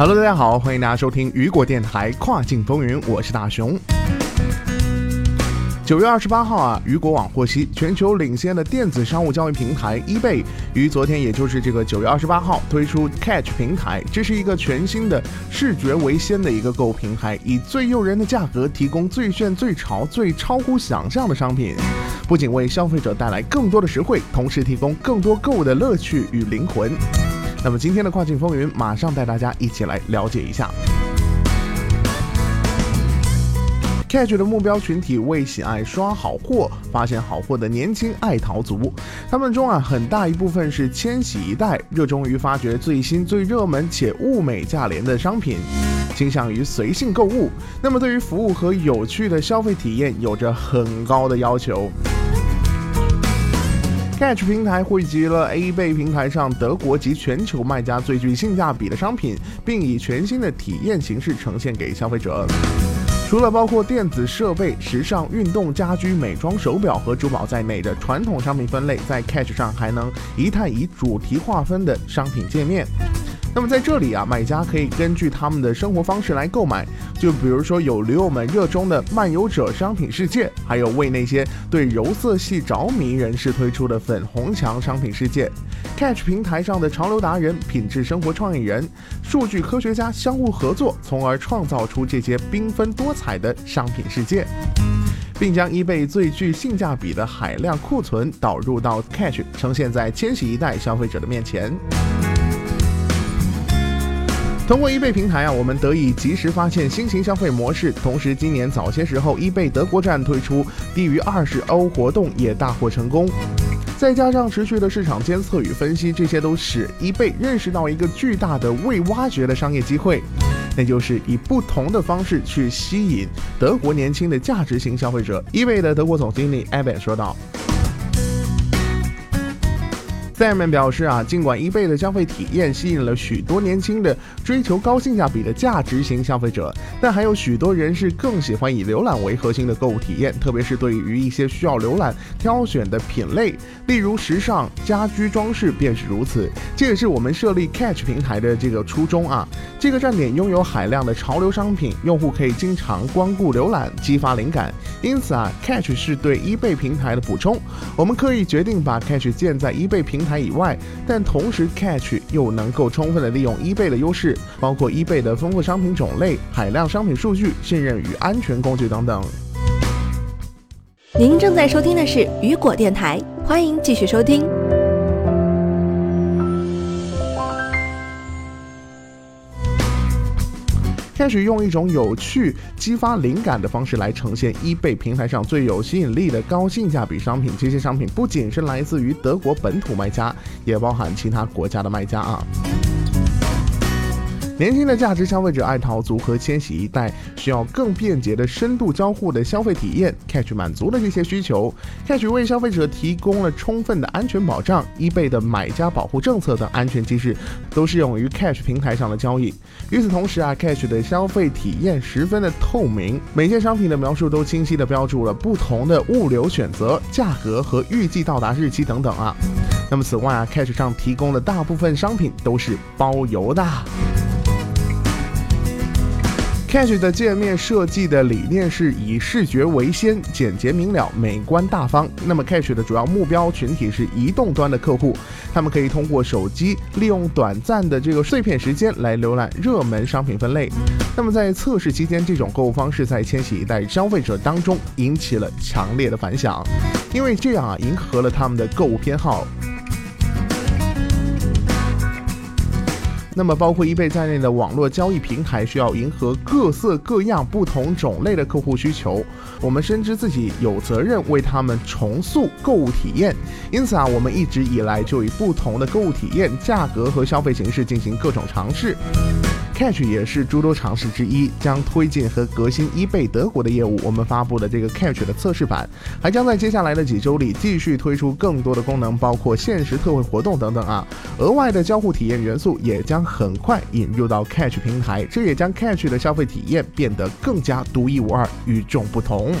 Hello，大家好，欢迎大家收听雨果电台跨境风云，我是大熊。九月二十八号啊，雨果网获悉，全球领先的电子商务交易平台 eBay 于昨天，也就是这个九月二十八号推出 Catch 平台，这是一个全新的视觉为先的一个购物平台，以最诱人的价格提供最炫、最潮、最超乎想象的商品，不仅为消费者带来更多的实惠，同时提供更多购物的乐趣与灵魂。那么今天的跨境风云，马上带大家一起来了解一下。Catch 的目标群体为喜爱刷好货、发现好货的年轻爱淘族，他们中啊很大一部分是千禧一代，热衷于发掘最新、最热门且物美价廉的商品，倾向于随性购物。那么对于服务和有趣的消费体验有着很高的要求。Catch 平台汇集了 A 贝平台上德国及全球卖家最具性价比的商品，并以全新的体验形式呈现给消费者。除了包括电子设备、时尚、运动、家居、美妆、手表和珠宝在内的传统商品分类，在 Catch 上还能一探以主题划分的商品界面。那么在这里啊，买家可以根据他们的生活方式来购买，就比如说有驴友们热衷的漫游者商品世界，还有为那些对柔色系着迷人士推出的粉红墙商品世界。Catch 平台上的潮流达人、品质生活创意人、数据科学家相互合作，从而创造出这些缤纷多彩的商品世界，并将 eBay 最具性价比的海量库存导入到 Catch，呈现在千禧一代消费者的面前。通过 eBay 平台啊，我们得以及时发现新型消费模式。同时，今年早些时候，eBay 德国站推出低于二十欧活动也大获成功。再加上持续的市场监测与分析，这些都使 eBay 认识到一个巨大的未挖掘的商业机会，那就是以不同的方式去吸引德国年轻的价值型消费者。eBay 的德国总经理 Evan 说道。Sam 表示啊，尽管 eBay 的消费体验吸引了许多年轻的追求高性价比的价值型消费者，但还有许多人是更喜欢以浏览为核心的购物体验，特别是对于一些需要浏览挑选的品类，例如时尚、家居装饰便是如此。这也是我们设立 Catch 平台的这个初衷啊。这个站点拥有海量的潮流商品，用户可以经常光顾浏览，激发灵感。因此啊，Catch 是对 eBay 平台的补充。我们可以决定把 Catch 建在 eBay 平台。台以外，但同时 Catch 又能够充分的利用 eBay 的优势，包括 eBay 的丰富商品种类、海量商品数据、信任与安全工具等等。您正在收听的是雨果电台，欢迎继续收听。开始用一种有趣、激发灵感的方式来呈现 eBay 平台上最有吸引力的高性价比商品。这些商品不仅是来自于德国本土卖家，也包含其他国家的卖家啊。年轻的价值消费者爱淘族和千禧一代需要更便捷的深度交互的消费体验，Catch 满足了这些需求。Catch 为消费者提供了充分的安全保障，eBay 的买家保护政策等安全机制都适用于 Catch 平台上的交易。与此同时啊，Catch 的消费体验十分的透明，每件商品的描述都清晰的标注了不同的物流选择、价格和预计到达日期等等啊。那么此外啊，Catch 上提供的大部分商品都是包邮的。Catch 的界面设计的理念是以视觉为先，简洁明了，美观大方。那么 Catch 的主要目标群体是移动端的客户，他们可以通过手机利用短暂的这个碎片时间来浏览热门商品分类。那么在测试期间，这种购物方式在千禧一代消费者当中引起了强烈的反响，因为这样啊，迎合了他们的购物偏好。那么，包括易贝在内的网络交易平台需要迎合各色各样、不同种类的客户需求。我们深知自己有责任为他们重塑购物体验，因此啊，我们一直以来就以不同的购物体验、价格和消费形式进行各种尝试。Catch 也是诸多尝试之一，将推进和革新 eBay 德国的业务。我们发布的这个 Catch 的测试版，还将在接下来的几周里继续推出更多的功能，包括限时特惠活动等等啊。额外的交互体验元素也将很快引入到 Catch 平台，这也将 Catch 的消费体验变得更加独一无二、与众不同。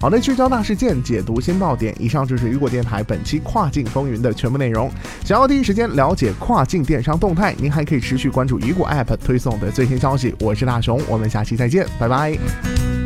好的，聚焦大事件，解读新爆点。以上就是雨果电台本期跨境风云的全部内容。想要第一时间了解跨境电商动态，您还可以持续关注雨果 App 推送的最新消息。我是大熊，我们下期再见，拜拜。